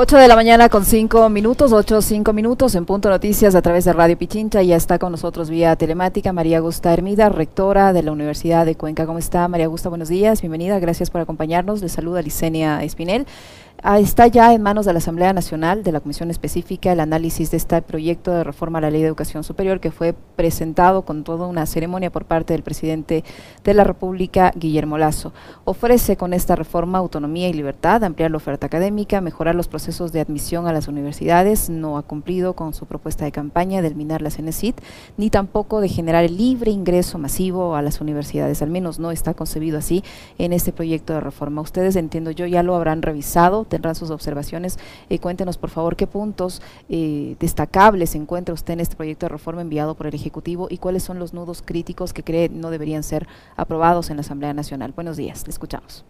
8 de la mañana con 5 minutos, 8, 5 minutos en Punto Noticias a través de Radio Pichincha. Ya está con nosotros vía telemática María Gusta Hermida, rectora de la Universidad de Cuenca. ¿Cómo está María Gusta? Buenos días, bienvenida, gracias por acompañarnos. Le saluda Licenia Espinel. Ah, está ya en manos de la Asamblea Nacional, de la Comisión Específica, el análisis de este proyecto de reforma a la Ley de Educación Superior que fue presentado con toda una ceremonia por parte del presidente de la República, Guillermo Lazo. Ofrece con esta reforma autonomía y libertad, ampliar la oferta académica, mejorar los procesos de admisión a las universidades, no ha cumplido con su propuesta de campaña de eliminar la CENESID, ni tampoco de generar el libre ingreso masivo a las universidades, al menos no está concebido así en este proyecto de reforma. Ustedes, entiendo yo, ya lo habrán revisado tendrán sus observaciones. Eh, cuéntenos, por favor, qué puntos eh, destacables encuentra usted en este proyecto de reforma enviado por el Ejecutivo y cuáles son los nudos críticos que cree no deberían ser aprobados en la Asamblea Nacional. Buenos días, le escuchamos.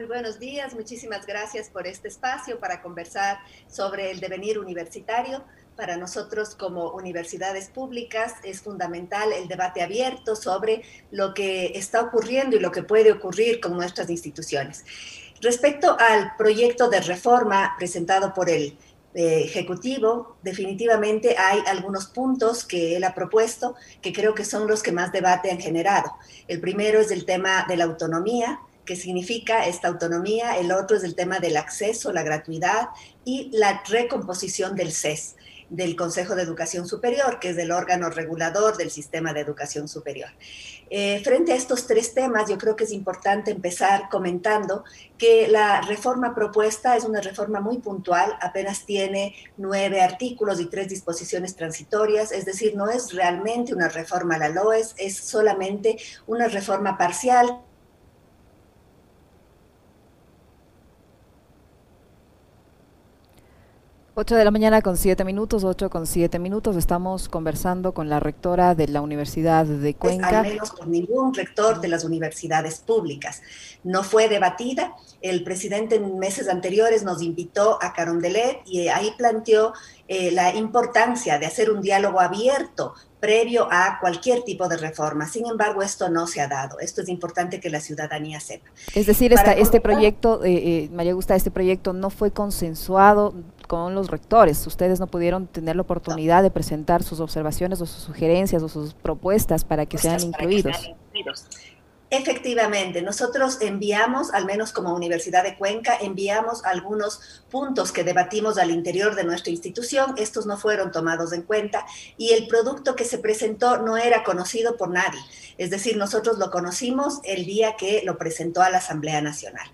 Muy buenos días, muchísimas gracias por este espacio para conversar sobre el devenir universitario. Para nosotros como universidades públicas es fundamental el debate abierto sobre lo que está ocurriendo y lo que puede ocurrir con nuestras instituciones. Respecto al proyecto de reforma presentado por el eh, Ejecutivo, definitivamente hay algunos puntos que él ha propuesto que creo que son los que más debate han generado. El primero es el tema de la autonomía, qué significa esta autonomía, el otro es el tema del acceso, la gratuidad y la recomposición del CES del Consejo de Educación Superior, que es el órgano regulador del sistema de educación superior. Eh, frente a estos tres temas, yo creo que es importante empezar comentando que la reforma propuesta es una reforma muy puntual, apenas tiene nueve artículos y tres disposiciones transitorias, es decir, no es realmente una reforma a la LOES, es solamente una reforma parcial 8 de la mañana con 7 minutos, 8 con 7 minutos. Estamos conversando con la rectora de la Universidad de pues, Cuenca. al menos por ningún rector de las universidades públicas. No fue debatida. El presidente en meses anteriores nos invitó a Carondelet y ahí planteó eh, la importancia de hacer un diálogo abierto previo a cualquier tipo de reforma. Sin embargo, esto no se ha dado. Esto es importante que la ciudadanía sepa. Es decir, esta, este proyecto, eh, eh, María este proyecto no fue consensuado con los rectores. Ustedes no pudieron tener la oportunidad de presentar sus observaciones o sus sugerencias o sus propuestas para que sean incluidos. Efectivamente, nosotros enviamos, al menos como Universidad de Cuenca, enviamos algunos puntos que debatimos al interior de nuestra institución. Estos no fueron tomados en cuenta y el producto que se presentó no era conocido por nadie. Es decir, nosotros lo conocimos el día que lo presentó a la Asamblea Nacional.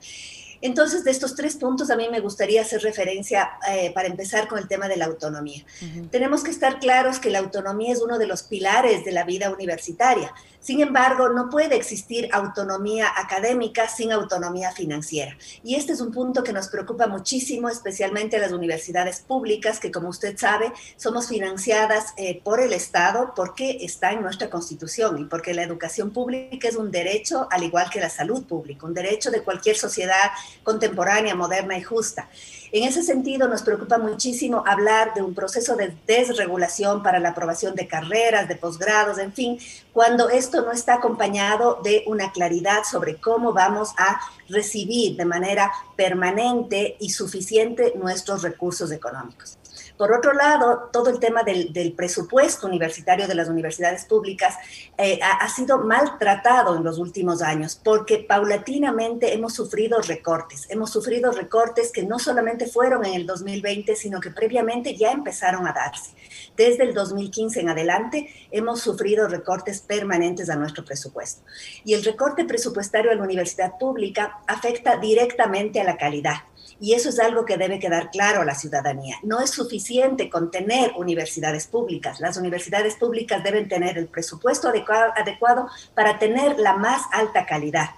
Entonces, de estos tres puntos, a mí me gustaría hacer referencia eh, para empezar con el tema de la autonomía. Tenemos que estar claros que la autonomía es uno de los pilares de la vida universitaria. Sin embargo, no puede existir autonomía académica sin autonomía financiera. Y este es un punto que nos preocupa muchísimo, especialmente las universidades públicas, que como usted sabe, somos financiadas eh, por el Estado porque está en nuestra constitución y porque la educación pública es un derecho, al igual que la salud pública, un derecho de cualquier sociedad contemporánea, moderna y justa. En ese sentido, nos preocupa muchísimo hablar de un proceso de desregulación para la aprobación de carreras, de posgrados, en fin, cuando esto no está acompañado de una claridad sobre cómo vamos a recibir de manera permanente y suficiente nuestros recursos económicos. Por otro lado, todo el tema del, presupuesto universitario de las universidades públicas eh, ha, sido maltratado en los últimos años porque paulatinamente hemos sufrido recortes. Hemos sufrido recortes que no solamente fueron en el 2020, sino que previamente ya empezaron a darse. Desde el 2015 en adelante hemos sufrido recortes permanentes a nuestro presupuesto. Y el recorte presupuestario a la universidad pública afecta directamente a la calidad. Y eso es algo que debe quedar claro a la ciudadanía. No es suficiente con tener universidades públicas. Las universidades públicas deben tener el presupuesto adecuado, para tener la más alta calidad.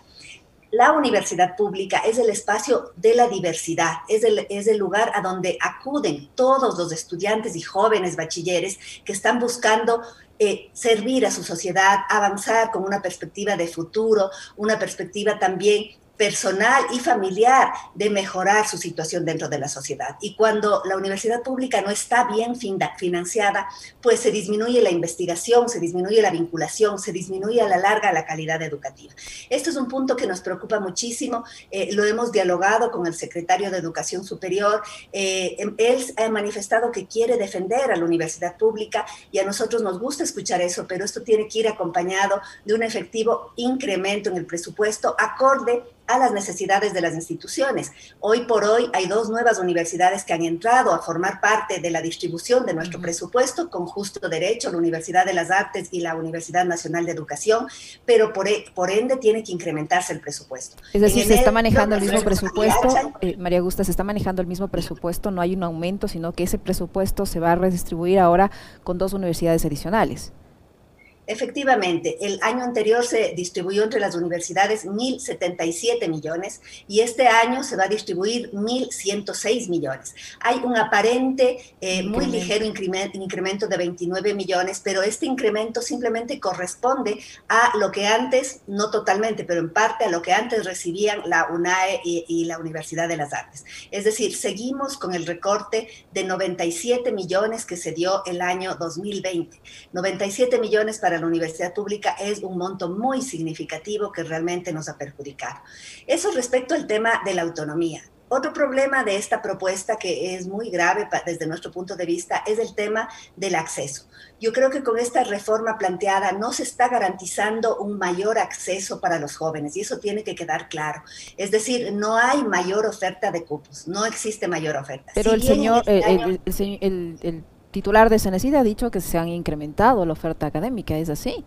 La universidad pública es el espacio de la diversidad, es el, es el, lugar a donde acuden todos los estudiantes y jóvenes bachilleres que están buscando eh, servir a su sociedad, avanzar con una perspectiva de futuro, una perspectiva también personal y familiar de mejorar su situación dentro de la sociedad. Y cuando la universidad pública no está bien financiada, pues se disminuye la investigación, se disminuye la vinculación, se disminuye a la larga la calidad educativa. Esto es un punto que nos preocupa muchísimo. Eh, lo hemos dialogado con el secretario de Educación Superior. Eh, em, él ha manifestado que quiere defender a la universidad pública y a nosotros nos gusta escuchar eso, pero esto tiene que ir acompañado de un efectivo incremento en el presupuesto acorde a las necesidades de las instituciones. Hoy por hoy hay dos nuevas universidades que han entrado a formar parte de la distribución de nuestro presupuesto con justo derecho, la Universidad de las Artes y la Universidad Nacional de Educación, pero por, e, por ende tiene que incrementarse el presupuesto. Es decir, se está manejando el mismo presupuesto, eh, María Augusta, se está manejando el mismo presupuesto, no hay un aumento, sino que ese presupuesto se va a redistribuir ahora con dos universidades adicionales. Efectivamente, el año anterior se distribuyó entre las universidades 1.077 millones y este año se va a distribuir 1.106 millones. Hay un aparente eh, muy ligero incremento de 29 millones, pero este incremento simplemente corresponde a lo que antes, no totalmente, pero en parte a lo que antes recibían la UNAE y, y la Universidad de las Artes. Es decir, seguimos con el recorte de 97 millones que se dio el año 2020. 97 millones para la universidad pública es un monto muy significativo que realmente nos ha perjudicado. Eso respecto al tema de la autonomía. Otro problema de esta propuesta que es muy grave desde nuestro punto de vista es el tema del acceso. Yo creo que con esta reforma planteada no se está garantizando un mayor acceso para los jóvenes y eso tiene que quedar claro. Es decir, no hay mayor oferta de cupos, no existe mayor oferta. Pero el señor, el, el titular de Cenecid ha dicho que se han incrementado la oferta académica, ¿es así?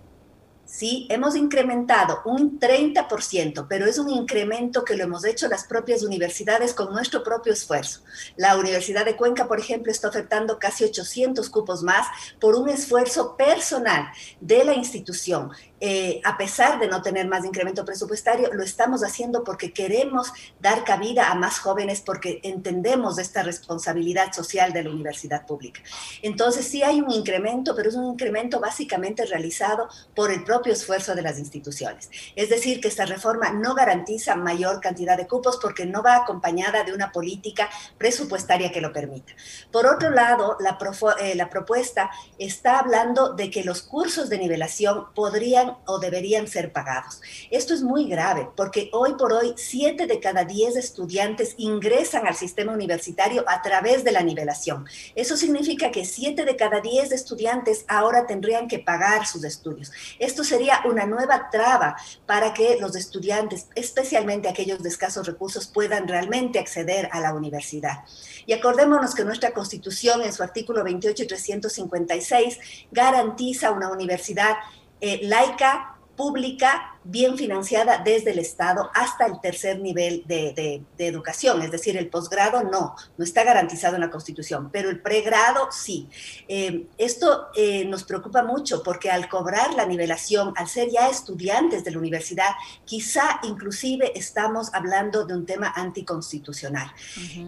Sí, hemos incrementado un 30%, pero es un incremento que lo hemos hecho las propias universidades con nuestro propio esfuerzo. La Universidad de Cuenca, por ejemplo, está ofertando casi 800 cupos más por un esfuerzo personal de la institución eh, a pesar de no tener más incremento presupuestario, lo estamos haciendo porque queremos dar cabida a más jóvenes, porque entendemos esta responsabilidad social de la universidad pública. Entonces, sí hay un incremento, pero es un incremento básicamente realizado por el propio esfuerzo de las instituciones. Es decir, que esta reforma no garantiza mayor cantidad de cupos porque no va acompañada de una política presupuestaria que lo permita. Por otro lado, la, eh, la propuesta está hablando de que los cursos de nivelación podrían o deberían ser pagados. Esto es muy grave porque hoy por hoy 7 de cada 10 estudiantes ingresan al sistema universitario a través de la nivelación. Eso significa que 7 de cada 10 estudiantes ahora tendrían que pagar sus estudios. Esto sería una nueva traba para que los estudiantes, especialmente aquellos de escasos recursos, puedan realmente acceder a la universidad. Y acordémonos que nuestra Constitución en su artículo 28 y 356 garantiza una universidad eh, laica, pública, bien financiada desde el Estado hasta el tercer nivel de, educación, es decir, el posgrado no, no está garantizado en la Constitución, pero el pregrado sí. Eh, esto eh, nos preocupa mucho porque al cobrar la nivelación, al ser ya estudiantes de la universidad, quizá inclusive estamos hablando de un tema anticonstitucional.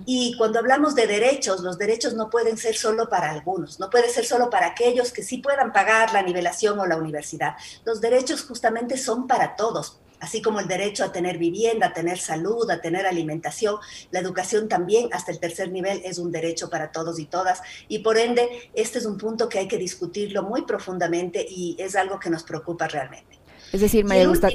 Y cuando hablamos de derechos, los derechos no pueden ser solo para algunos, no puede ser solo para aquellos que sí puedan pagar la nivelación o la universidad. Los derechos justamente son para todos, así como el derecho a tener vivienda, a tener salud, a tener alimentación. La educación también hasta el tercer nivel es un derecho para todos y todas y por ende este es un punto que hay que discutirlo muy profundamente y es algo que nos preocupa realmente. Es decir, María Gusta,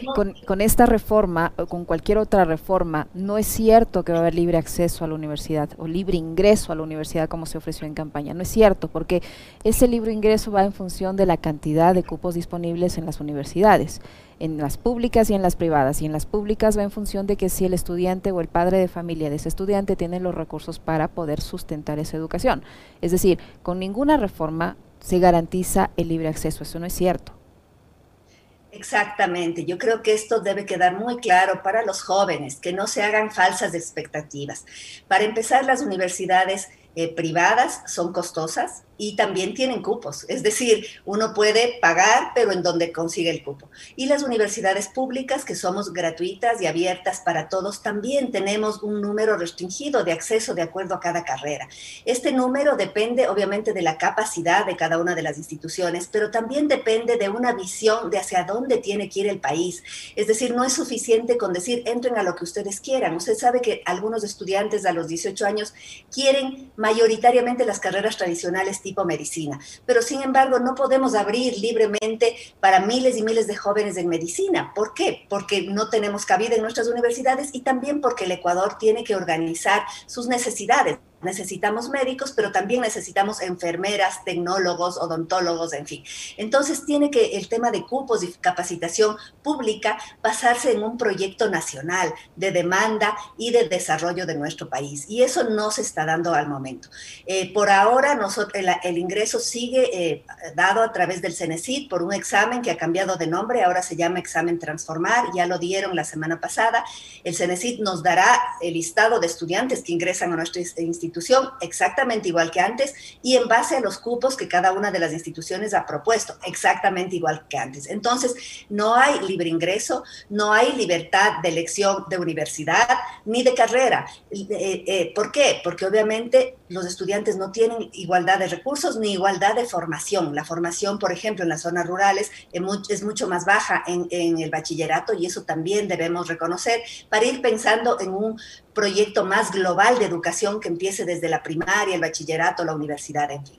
con, esta reforma o con cualquier otra reforma, no es cierto que va a haber libre acceso a la universidad o libre ingreso a la universidad como se ofreció en campaña. No es cierto, porque ese libre ingreso va en función de la cantidad de cupos disponibles en las universidades, en las públicas y en las privadas. Y en las públicas va en función de que si el estudiante o el padre de familia de ese estudiante tiene los recursos para poder sustentar esa educación. Es decir, con ninguna reforma se garantiza el libre acceso. Eso no es cierto. Exactamente, yo creo que esto debe quedar muy claro para los jóvenes, que no se hagan falsas expectativas. Para empezar, las universidades eh, privadas son costosas, y también tienen cupos, es decir, uno puede pagar, pero en donde consigue el cupo. Y las universidades públicas, que somos gratuitas y abiertas para todos, también tenemos un número restringido de acceso de acuerdo a cada carrera. Este número depende obviamente de la capacidad de cada una de las instituciones, pero también depende de una visión de hacia dónde tiene que ir el país. Es decir, no es suficiente con decir, entren a lo que ustedes quieran. Usted sabe que algunos estudiantes a los 18 años quieren mayoritariamente las carreras tradicionales tipo medicina. Pero sin embargo, no podemos abrir libremente para miles y miles de jóvenes en medicina. ¿Por qué? Porque no tenemos cabida en nuestras universidades y también porque el Ecuador tiene que organizar sus necesidades necesitamos médicos, pero también necesitamos enfermeras, tecnólogos, odontólogos, en fin. Entonces tiene que el tema de cupos y capacitación pública basarse en un proyecto nacional de demanda y de desarrollo de nuestro país. Y eso no se está dando al momento. Eh, por ahora el, ingreso sigue eh, dado a través del CENESID por un examen que ha cambiado de nombre, ahora se llama examen transformar, ya lo dieron la semana pasada. El CENESID nos dará el listado de estudiantes que ingresan a nuestro instituto institución exactamente igual que antes y en base a los cupos que cada una de las instituciones ha propuesto, exactamente igual que antes. Entonces, no hay libre ingreso, no hay libertad de elección de universidad ni de carrera. Eh, eh, ¿Por qué? Porque obviamente los estudiantes no tienen igualdad de recursos ni igualdad de formación. La formación, por ejemplo, en las zonas rurales es mucho más baja en, en el bachillerato y eso también debemos reconocer para ir pensando en un proyecto más global de educación que empiece desde la primaria, el bachillerato, la universidad, en fin.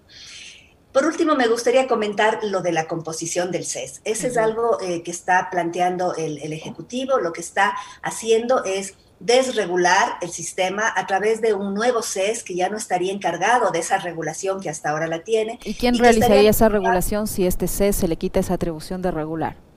Por último, me gustaría comentar lo de la composición del CES. Ese es algo eh, que está planteando el, el, Ejecutivo. Lo que está haciendo es desregular el sistema a través de un nuevo CES que ya no estaría encargado de esa regulación que hasta ahora la tiene. ¿Y quién realizaría esa regulación si este CES se le quita esa atribución de regular?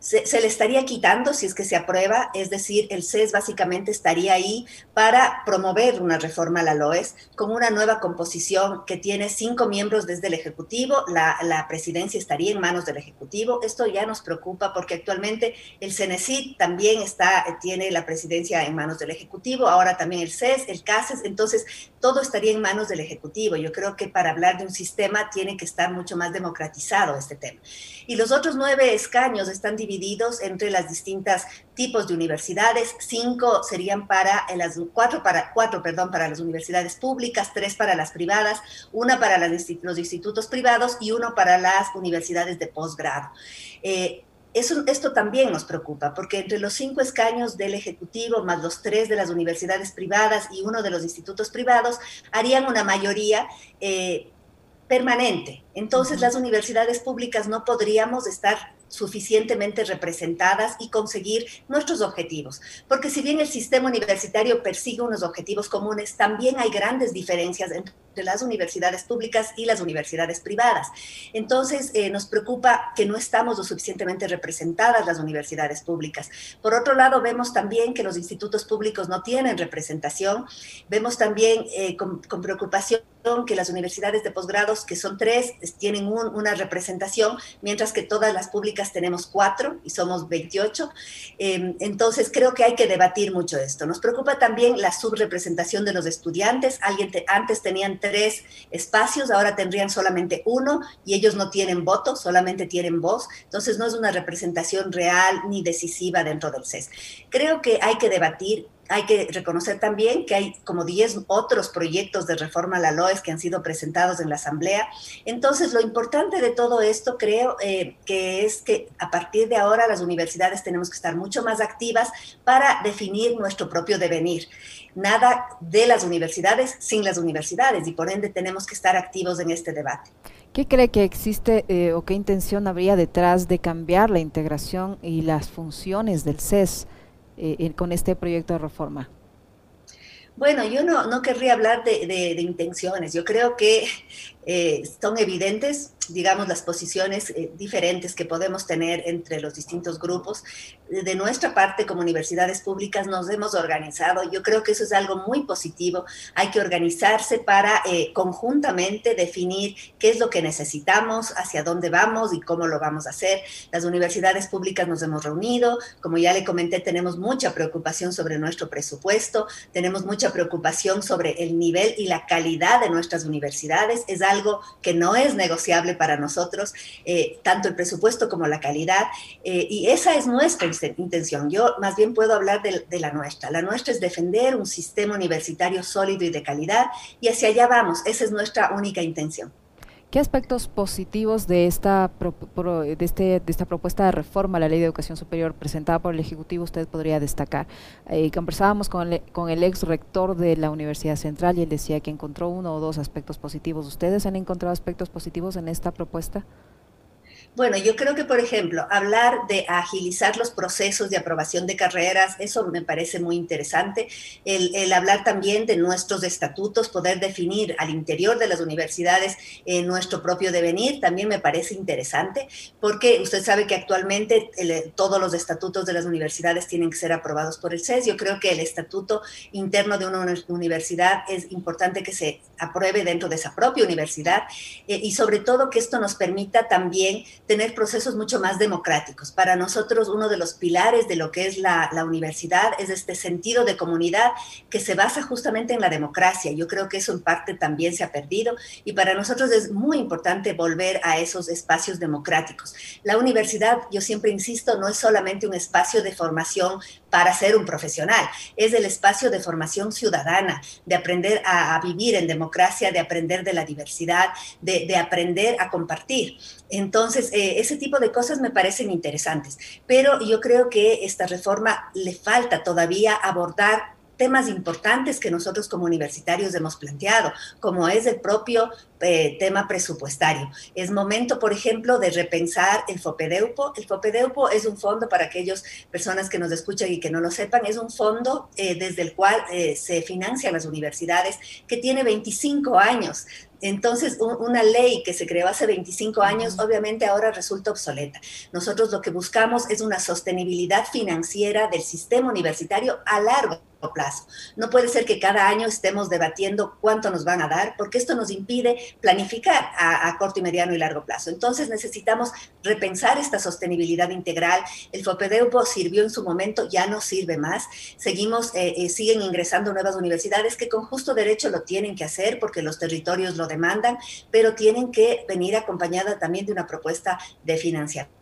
Se, le estaría quitando si es que se aprueba, es decir, el CES básicamente estaría ahí para promover una reforma a la LOES con una nueva composición que tiene cinco miembros desde el Ejecutivo, la, la presidencia estaría en manos del Ejecutivo. Esto ya nos preocupa porque actualmente el CENESID también está, tiene la presidencia en manos del Ejecutivo, ahora también el CES, el CASES, entonces todo estaría en manos del Ejecutivo. Yo creo que para hablar de un sistema tiene que estar mucho más democratizado este tema. Y los otros nueve escaños están divididos entre las distintas tipos de universidades. Cinco serían para las cuatro para cuatro, perdón, para las universidades públicas, tres para las privadas, una para los institutos privados y uno para las universidades de posgrado. Eh, eso, esto también nos preocupa, porque entre los cinco escaños del Ejecutivo, más los tres de las universidades privadas y uno de los institutos privados, harían una mayoría eh, permanente. Entonces, las universidades públicas no podríamos estar suficientemente representadas y conseguir nuestros objetivos. Porque si bien el sistema universitario persigue unos objetivos comunes, también hay grandes diferencias entre las universidades públicas y las universidades privadas. Entonces, eh, nos preocupa que no estamos lo suficientemente representadas las universidades públicas. Por otro lado, vemos también que los institutos públicos no tienen representación. Vemos también eh, con, con preocupación que las universidades de posgrados, que son tres, tienen una representación, mientras que todas las públicas tenemos cuatro y somos 28. Em, entonces, creo que hay que debatir mucho esto. Nos preocupa también la subrepresentación de los estudiantes. Alguien antes tenían tres espacios, ahora tendrían solamente uno y ellos no tienen voto, solamente tienen voz. Entonces, no es una representación real ni decisiva dentro del CES. Creo que hay que debatir hay que reconocer también que hay como 10 otros proyectos de reforma a la LOES que han sido presentados en la Asamblea. Entonces, lo importante de todo esto creo eh, que es que a partir de ahora las universidades tenemos que estar mucho más activas para definir nuestro propio devenir. Nada de las universidades sin las universidades y por ende tenemos que estar activos en este debate. ¿Qué cree que existe eh, o qué intención habría detrás de cambiar la integración y las funciones del CES? Eh, con este proyecto de reforma? Bueno, yo no, no querría hablar de, de, intenciones. Yo creo que son evidentes digamos, las posiciones eh, diferentes que podemos tener entre los distintos grupos. De nuestra parte, como universidades públicas, nos hemos organizado. Yo creo que eso es algo muy positivo. Hay que organizarse para eh, conjuntamente definir qué es lo que necesitamos, hacia dónde vamos y cómo lo vamos a hacer. Las universidades públicas nos hemos reunido. Como ya le comenté, tenemos mucha preocupación sobre nuestro presupuesto, tenemos mucha preocupación sobre el nivel y la calidad de nuestras universidades. Es algo que no es negociable para nosotros, eh, tanto el presupuesto como la calidad, eh, y esa es nuestra intención. Yo más bien puedo hablar de, de la nuestra. La nuestra es defender un sistema universitario sólido y de calidad, y hacia allá vamos. Esa es nuestra única intención. ¿Qué aspectos positivos de esta, de, este, de esta propuesta de reforma a la Ley de Educación Superior presentada por el Ejecutivo usted podría destacar? Eh, conversábamos con el, con el ex rector de la Universidad Central y él decía que encontró uno o dos aspectos positivos. ¿Ustedes han encontrado aspectos positivos en esta propuesta? Bueno, yo creo que, por ejemplo, hablar de agilizar los procesos de aprobación de carreras, eso me parece muy interesante. El, hablar también de nuestros estatutos, poder definir al interior de las universidades eh, nuestro propio devenir, también me parece interesante, porque usted sabe que actualmente todos los estatutos de las universidades tienen que ser aprobados por el CES. Yo creo que el estatuto interno de una universidad es importante que se apruebe dentro de esa propia universidad eh, y sobre todo que esto nos permita también tener procesos mucho más democráticos. Para nosotros, uno de los pilares de lo que es la, universidad es este sentido de comunidad que se basa justamente en la democracia. Yo creo que eso en parte también se ha perdido y para nosotros es muy importante volver a esos espacios democráticos. La universidad, yo siempre insisto, no es solamente un espacio de formación para ser un profesional, es el espacio de formación ciudadana, de aprender a, vivir en democracia, de aprender de la diversidad, de, de aprender a compartir. Entonces, eh, ese tipo de cosas me parecen interesantes, pero yo creo que esta reforma le falta todavía abordar temas importantes que nosotros como universitarios hemos planteado, como es el propio eh, tema presupuestario. Es momento, por ejemplo, de repensar el FOPEDEUPO. El FOPEDEUPO es un fondo para aquellas personas que nos escuchan y que no lo sepan, es un fondo eh, desde el cual se financian las universidades que tiene 25 años entonces, una ley que se creó hace 25 años, obviamente ahora resulta obsoleta. Nosotros lo que buscamos es una sostenibilidad financiera del sistema universitario a largo No puede ser que cada año estemos debatiendo cuánto nos van a dar, porque esto nos impide planificar a, corto y mediano y largo plazo. Entonces necesitamos repensar esta sostenibilidad integral. El FOPEDEUPO sirvió en su momento, ya no sirve más. Seguimos, eh, eh, siguen ingresando nuevas universidades que con justo derecho lo tienen que hacer porque los territorios lo demandan, pero tienen que venir acompañada también de una propuesta de financiación.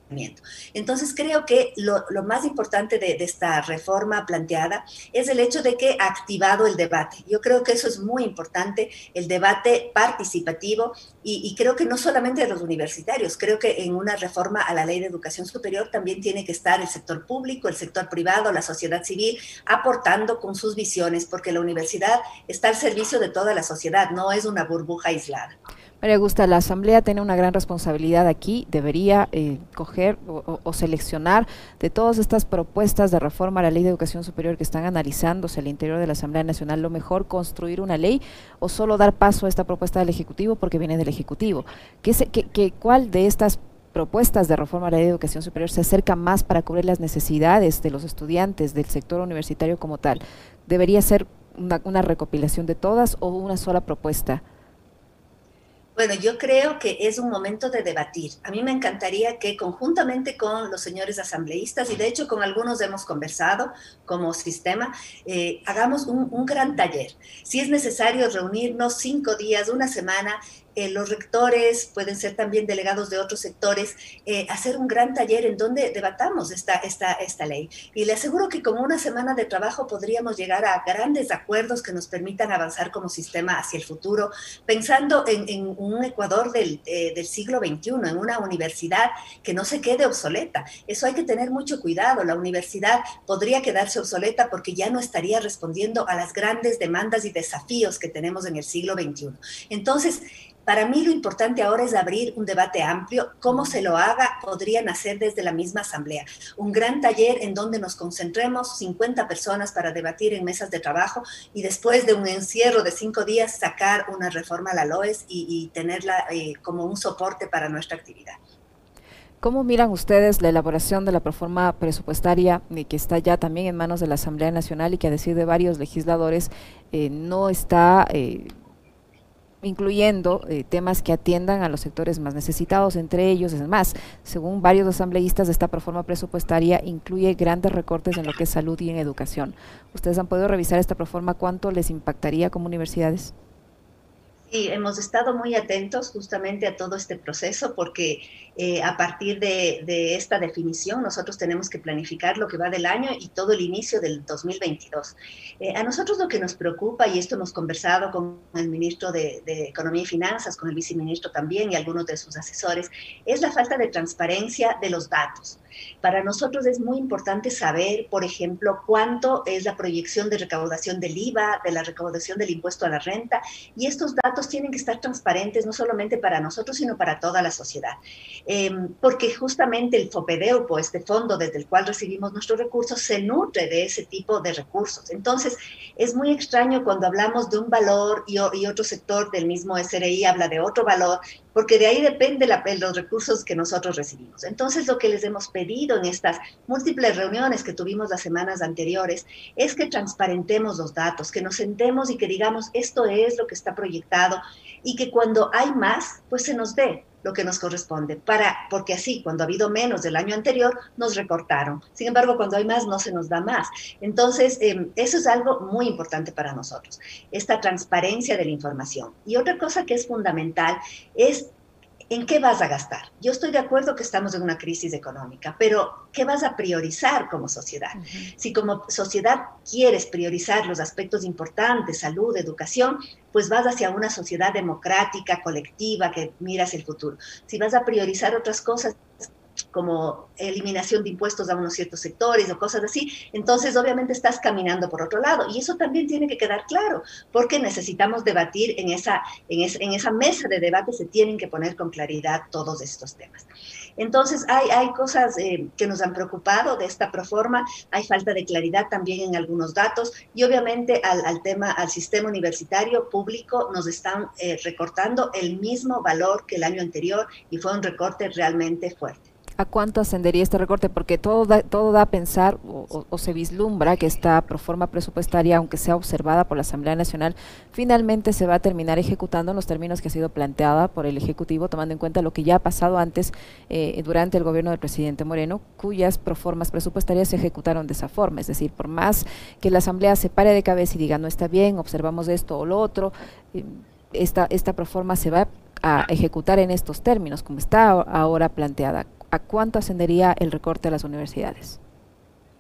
Entonces creo que lo, más importante de, esta reforma planteada es el hecho de que ha activado el debate. Yo creo que eso es muy importante, el debate participativo y, creo que no solamente de los universitarios, creo que en una reforma a la ley de educación superior también tiene que estar el sector público, el sector privado, la sociedad civil, aportando con sus visiones, porque la universidad está al servicio de toda la sociedad, no es una burbuja aislada. María Augusta, la Asamblea tiene una gran responsabilidad aquí, debería eh, coger o, seleccionar de todas estas propuestas de reforma a la ley de educación superior que están analizándose al interior de la Asamblea Nacional, lo mejor construir una ley o solo dar paso a esta propuesta del Ejecutivo porque viene del Ejecutivo. ¿Qué, qué, cuál de estas propuestas de reforma a la ley de educación superior se acerca más para cubrir las necesidades de los estudiantes, del sector universitario como tal? ¿Debería ser una recopilación de todas o una sola propuesta? Bueno, yo creo que es un momento de debatir. A mí me encantaría que conjuntamente con los señores asambleístas, y de hecho con algunos hemos conversado como sistema, eh, hagamos un, un gran taller. Si es necesario reunirnos cinco días, una semana, eh, los rectores, pueden ser también delegados de otros sectores, eh, hacer un gran taller en donde debatamos esta, esta, esta ley. Y le aseguro que con una semana de trabajo podríamos llegar a grandes acuerdos que nos permitan avanzar como sistema hacia el futuro, pensando en, un Ecuador del, eh, del siglo XXI, en una universidad que no se quede obsoleta. Eso hay que tener mucho cuidado. La universidad podría quedarse obsoleta porque ya no estaría respondiendo a las grandes demandas y desafíos que tenemos en el siglo XXI. Entonces, Para mí lo importante ahora es abrir un debate amplio. Cómo se lo haga podría nacer desde la misma asamblea. Un gran taller en donde nos concentremos 50 personas para debatir en mesas de trabajo y después de un encierro de cinco días sacar una reforma a la LOES y, tenerla eh, como un soporte para nuestra actividad. ¿Cómo miran ustedes la elaboración de la proforma presupuestaria eh, que está ya también en manos de la Asamblea Nacional y que a decir de varios legisladores eh, no está eh, incluyendo temas que atiendan a los sectores más necesitados, entre ellos, es más, según varios asambleístas, esta proforma presupuestaria incluye grandes recortes en lo que es salud y en educación. ¿Ustedes han podido revisar esta proforma? ¿Cuánto les impactaría como universidades? Sí, hemos estado muy atentos justamente a todo este proceso porque eh, a partir de, esta definición nosotros tenemos que planificar lo que va del año y todo el inicio del 2022. Eh, a nosotros lo que nos preocupa, y esto hemos conversado con el ministro de, de, Economía y Finanzas, con el viceministro también y algunos de sus asesores, es la falta de transparencia de los datos. Para nosotros es muy importante saber, por ejemplo, cuánto es la proyección de recaudación del IVA, de la recaudación del impuesto a la renta, y estos datos tienen que estar transparentes no solamente para nosotros, sino para toda la sociedad. Em, porque justamente el FOPEDEUPO, este fondo desde el cual recibimos nuestros recursos, se nutre de ese tipo de recursos. Entonces, es muy extraño cuando hablamos de un valor y, y otro sector del mismo SRI habla de otro valor porque de ahí depende la, los recursos que nosotros recibimos. Entonces, lo que les hemos pedido en estas múltiples reuniones que tuvimos las semanas anteriores es que transparentemos los datos, que nos sentemos y que digamos, esto es lo que está proyectado y que cuando hay más, pues se nos dé lo que nos corresponde, para, porque así, cuando ha habido menos del año anterior, nos recortaron. Sin embargo, cuando hay más, no se nos da más. Entonces, em, eso es algo muy importante para nosotros, esta transparencia de la información. Y otra cosa que es fundamental es ¿En qué vas a gastar? Yo estoy de acuerdo que estamos en una crisis económica, pero ¿qué vas a priorizar como sociedad? Si como sociedad quieres priorizar los aspectos importantes, salud, educación, pues vas hacia una sociedad democrática, colectiva, que miras el futuro. Si vas a priorizar otras cosas, como eliminación de impuestos a unos ciertos sectores o cosas así, entonces obviamente estás caminando por otro lado. Y eso también tiene que quedar claro, porque necesitamos debatir en esa, en, esa mesa de debate, se tienen que poner con claridad todos estos temas. Entonces, hay, hay cosas eh, que nos han preocupado de esta proforma, hay falta de claridad también en algunos datos y obviamente al, tema, al sistema universitario público nos están eh, recortando el mismo valor que el año anterior y fue un recorte realmente fuerte. ¿A cuánto ascendería este recorte? Porque todo da, todo da a pensar o, se vislumbra que esta proforma presupuestaria, aunque sea observada por la Asamblea Nacional, finalmente se va a terminar ejecutando en los términos que ha sido planteada por el Ejecutivo, tomando en cuenta lo que ya ha pasado antes eh, durante el gobierno del presidente Moreno, cuyas proformas presupuestarias se ejecutaron de esa forma. Es decir, por más que la Asamblea se pare de cabeza y diga no está bien, observamos esto o lo otro, eh, esta, esta proforma se va a ejecutar en estos términos, como está ahora planteada. ¿A cuánto ascendería el recorte a las universidades?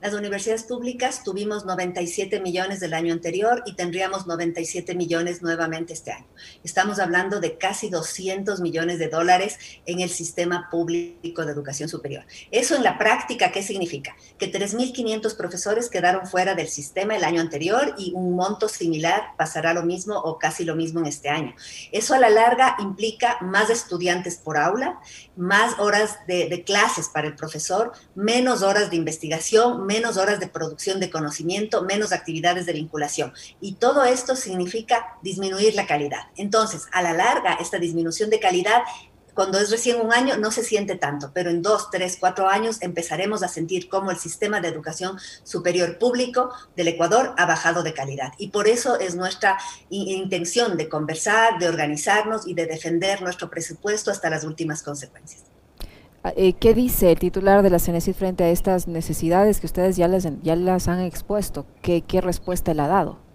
Las universidades públicas tuvimos 97 millones del año anterior y tendríamos 97 millones nuevamente este año. Estamos hablando de casi 200 millones de dólares en el sistema público de educación superior. Eso en la práctica, ¿qué significa? Que 3.500 profesores quedaron fuera del sistema el año anterior y un monto similar pasará lo mismo o casi lo mismo en este año. Eso a la larga implica más estudiantes por aula, más horas de, de clases para el profesor, menos horas de investigación, menos horas de producción de conocimiento, menos actividades de vinculación. Y todo esto significa disminuir la calidad. Entonces, a la larga, esta disminución de calidad cuando es recién un año no se siente tanto, pero en dos, tres, cuatro años empezaremos a sentir cómo el sistema de educación superior público del Ecuador ha bajado de calidad. Y por eso es nuestra intención de conversar, de organizarnos y de defender nuestro presupuesto hasta las últimas consecuencias. Ah, eh, ¿Qué dice el titular de la CENESID frente a estas necesidades que ustedes ya, les, ya las han expuesto? ¿Qué, qué respuesta le ha dado?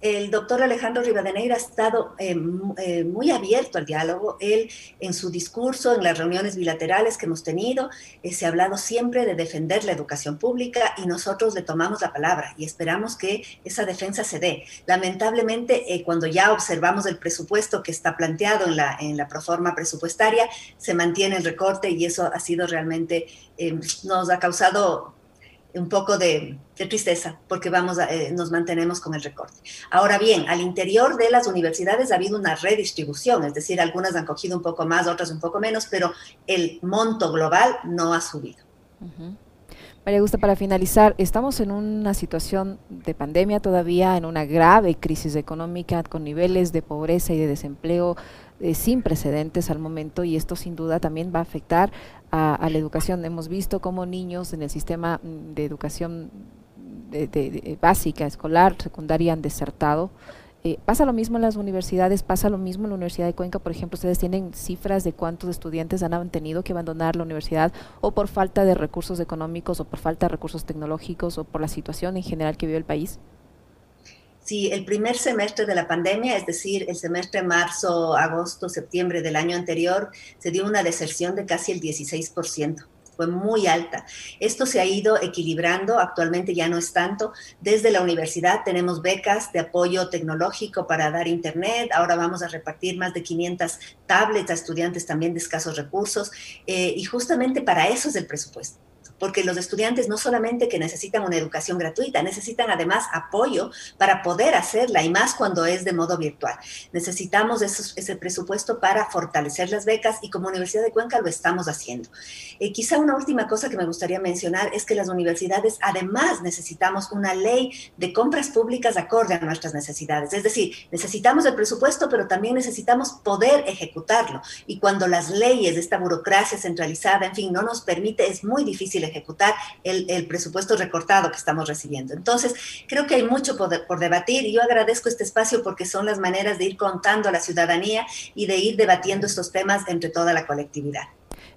El doctor Alejandro Rivadeneira ha estado eh, eh, muy abierto al diálogo. Él, en su discurso, en las reuniones bilaterales que hemos tenido, eh, se ha hablado siempre de defender la educación pública y nosotros le tomamos la palabra y esperamos que esa defensa se dé. Lamentablemente, cuando ya observamos el presupuesto que está planteado en la, en la proforma presupuestaria, se mantiene el recorte y eso ha sido realmente, nos ha causado un poco de, tristeza porque vamos eh, nos mantenemos con el recorte. Ahora bien, al interior de las universidades ha habido una redistribución, es decir, algunas han cogido un poco más, otras un poco menos, pero el monto global no ha subido. María Gusta, para finalizar, estamos en una situación de pandemia todavía, en una grave crisis económica con niveles de pobreza y de desempleo eh, sin precedentes al momento y esto sin duda también va a afectar a, la educación. Hemos visto cómo niños en el sistema mm, de educación de, básica, escolar, secundaria han desertado. Eh, pasa lo mismo en las universidades, pasa lo mismo en la Universidad de Cuenca, por ejemplo, ustedes tienen cifras de cuántos estudiantes han tenido que abandonar la universidad o por falta de recursos económicos o por falta de recursos tecnológicos o por la situación en general que vive el país. Sí, el primer semestre de la pandemia, es decir, el semestre marzo, agosto, septiembre del año anterior, se dio una deserción de casi el 16% fue muy alta. Esto se ha ido equilibrando, actualmente ya no es tanto. Desde la universidad tenemos becas de apoyo tecnológico para dar internet, ahora vamos a repartir más de 500 tablets a estudiantes también de escasos recursos eh, y justamente para eso es el presupuesto porque los estudiantes no solamente que necesitan una educación gratuita, necesitan además apoyo para poder hacerla y más cuando es de modo virtual. Necesitamos ese presupuesto para fortalecer las becas y como Universidad de Cuenca lo estamos haciendo. Eh, quizá una última cosa que me gustaría mencionar es que las universidades además necesitamos una ley de compras públicas acorde a nuestras necesidades. Es decir, necesitamos el presupuesto, pero también necesitamos poder ejecutarlo. Y cuando las leyes, esta burocracia centralizada, en fin, no nos permite, es muy difícil ejecutar el, presupuesto recortado que estamos recibiendo. Entonces, creo que hay mucho por, por debatir y yo agradezco este espacio porque son las maneras de ir contando a la ciudadanía y de ir debatiendo estos temas entre toda la colectividad.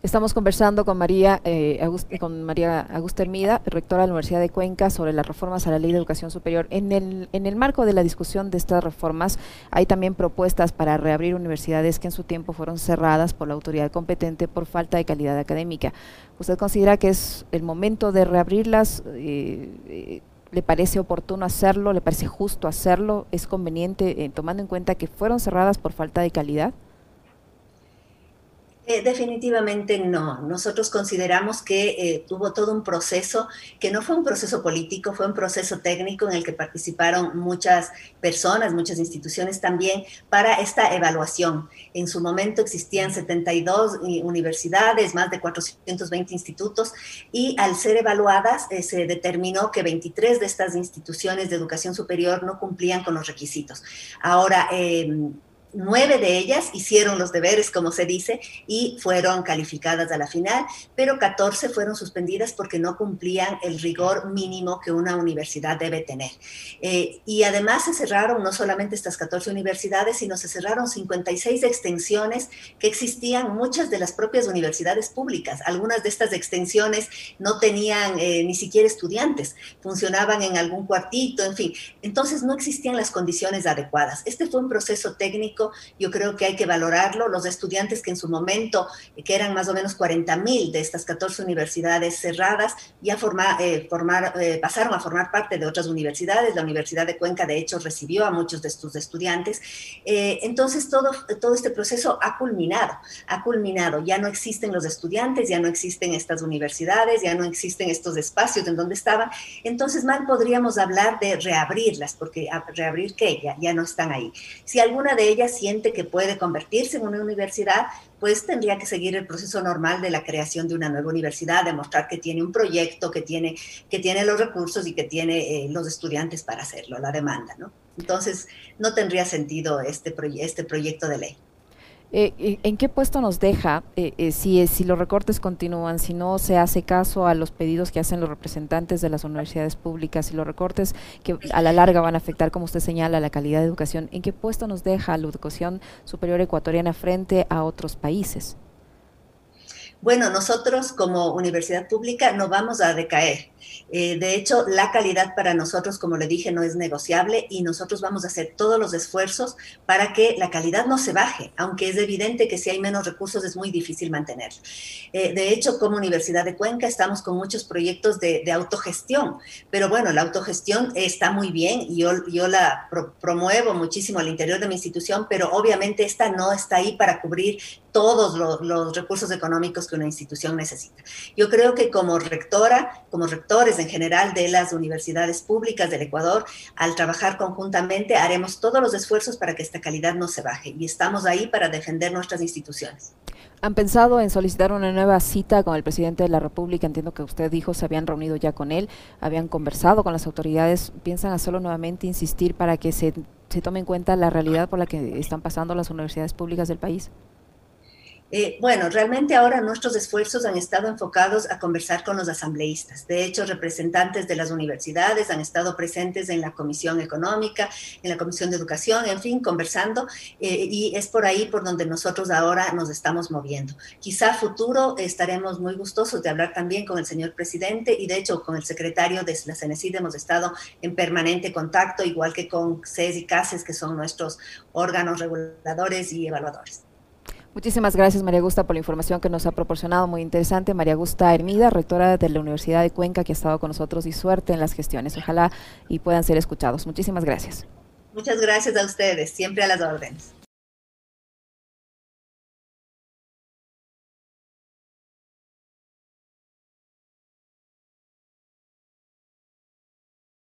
Estamos conversando con María, eh, con María Augusta Hermida, rectora de la Universidad de Cuenca, sobre las reformas a la Ley de Educación Superior. En el, en el marco de la discusión de estas reformas, hay también propuestas para reabrir universidades que en su tiempo fueron cerradas por la autoridad competente por falta de calidad académica. ¿Usted considera que es el momento de reabrirlas? Eh, eh, ¿Le parece oportuno hacerlo? ¿Le parece justo hacerlo? ¿Es conveniente, tomando en cuenta que fueron cerradas por falta de calidad? Eh, definitivamente no. Nosotros consideramos que eh, tuvo todo un proceso que no fue un proceso político, fue un proceso técnico en el que participaron muchas personas, muchas instituciones también para esta evaluación. En su momento existían 72 eh, universidades, más de 420 institutos y al ser evaluadas se determinó que 23 de estas instituciones de educación superior no cumplían con los requisitos. Ahora, em, nueve de ellas hicieron los deberes, como se dice, y fueron calificadas a la final, pero 14 fueron suspendidas porque no cumplían el rigor mínimo que una universidad debe tener. Eh, y además se cerraron no solamente estas 14 universidades, sino se cerraron 56 extensiones que existían muchas de las propias universidades públicas. Algunas de estas extensiones no tenían eh, ni siquiera estudiantes, funcionaban en algún cuartito, en fin. Entonces no existían las condiciones adecuadas. Este fue un proceso técnico yo creo que hay que valorarlo. Los estudiantes que en su momento, que eran más o menos 40 mil de estas 14 universidades cerradas, ya eh, formar, eh, pasaron a formar parte de otras universidades. La Universidad de Cuenca, de hecho, recibió a muchos de estos estudiantes. Eh, entonces, todo, todo este proceso ha culminado, ha culminado. Ya no existen los estudiantes, ya no existen estas universidades, ya no existen estos espacios en donde estaban. Entonces, mal podríamos hablar de reabrirlas, porque reabrir qué, ya, ya no están ahí. Si alguna de ellas siente que puede convertirse en una universidad, pues tendría que seguir el proceso normal de la creación de una nueva universidad, demostrar que tiene un proyecto, que tiene, que tiene los recursos y que tiene eh, los estudiantes para hacerlo, la demanda, ¿no? Entonces, no tendría sentido este, este proyecto de ley. Eh, ¿En qué puesto nos deja eh, eh, si, si los recortes continúan, si no se hace caso a los pedidos que hacen los representantes de las universidades públicas, si los recortes que a la larga van a afectar, como usted señala, la calidad de educación, ¿en qué puesto nos deja la educación superior ecuatoriana frente a otros países? Bueno, nosotros como universidad pública no vamos a decaer. Eh, de hecho, la calidad para nosotros, como le dije, no es negociable y nosotros vamos a hacer todos los esfuerzos para que la calidad no se baje, aunque es evidente que si hay menos recursos es muy difícil mantenerla. Eh, de hecho, como Universidad de Cuenca estamos con muchos proyectos de, autogestión, pero bueno, la autogestión está muy bien y yo, yo la promuevo muchísimo al interior de mi institución, pero obviamente esta no está ahí para cubrir todos los, recursos económicos que una institución necesita. Yo creo que como rectora, como rectora, en general de las universidades públicas del Ecuador, al trabajar conjuntamente, haremos todos los esfuerzos para que esta calidad no se baje y estamos ahí para defender nuestras instituciones. ¿Han pensado en solicitar una nueva cita con el presidente de la República? Entiendo que usted dijo se habían reunido ya con él, habían conversado con las autoridades. ¿Piensan hacerlo nuevamente, insistir para que se, se tome en cuenta la realidad por la que están pasando las universidades públicas del país? Eh, bueno, realmente ahora nuestros esfuerzos han estado enfocados a conversar con los asambleístas. De hecho, representantes de las universidades han estado presentes en la Comisión Económica, en la Comisión de Educación, en fin, conversando, eh, y es por ahí por donde nosotros ahora nos estamos moviendo. Quizá a futuro estaremos muy gustosos de hablar también con el señor presidente y de hecho con el secretario de la CENESID hemos estado en permanente contacto, igual que con CES y CASES, que son nuestros órganos reguladores y evaluadores. Muchísimas gracias María Gusta por la información que nos ha proporcionado, muy interesante. María Gusta Hermida, rectora de la Universidad de Cuenca, que ha estado con nosotros y suerte en las gestiones. Ojalá y puedan ser escuchados. Muchísimas gracias. Muchas gracias a ustedes, siempre a las órdenes.